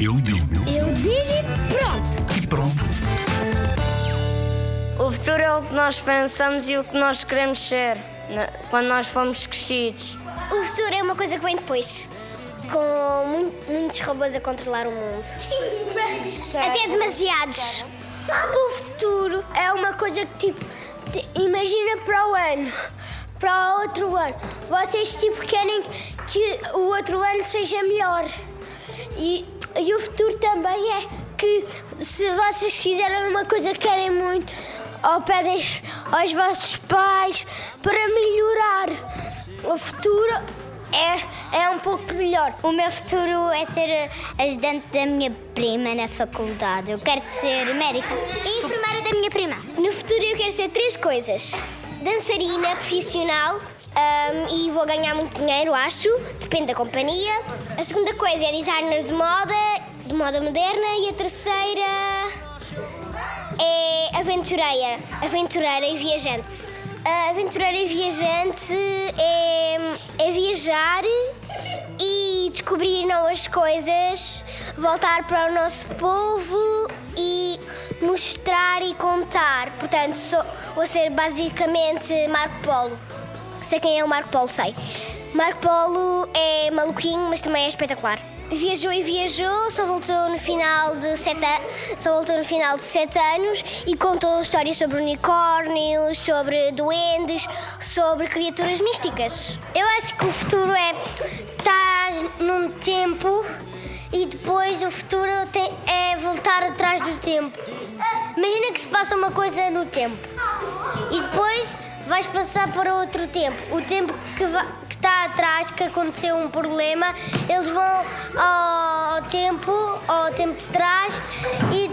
Eu digo. Eu digo e pronto. E pronto. O futuro é o que nós pensamos e o que nós queremos ser quando nós formos crescidos. O futuro é uma coisa que vem depois. Com mu- muitos robôs a controlar o mundo. Até demasiados. O futuro é uma coisa que, tipo, imagina para o ano, para o outro ano. Vocês, tipo, querem que o outro ano seja melhor. E, e o futuro também é que se vocês fizerem uma coisa que querem muito, ou pedem aos vossos pais para melhorar, o futuro é, é um pouco melhor. O meu futuro é ser ajudante da minha prima na faculdade. Eu quero ser médica e enfermeira da minha prima. No futuro eu quero ser três coisas: dançarina profissional. Ahm, e vou ganhar muito dinheiro, acho. Depende da companhia. A segunda coisa é designer de moda, de moda moderna. E a terceira é aventureira, aventureira e viajante. A aventureira e viajante é, é viajar e descobrir novas coisas, voltar para o nosso povo e mostrar e contar. Portanto, sou, vou ser basicamente Marco Polo. Sei quem é o Marco Polo, sei. Marco Polo é maluquinho, mas também é espetacular. Viajou e viajou, só voltou no final de sete, só voltou no final de sete anos e contou histórias sobre unicórnios, sobre duendes, sobre criaturas místicas. Eu acho que o futuro é estar num tempo e depois o futuro tem- é voltar atrás do tempo. Imagina que se passa uma coisa no tempo e depois vais passar para outro tempo. O tempo que, que está atrás, que aconteceu um problema, eles vão ao tempo, ao tempo de trás e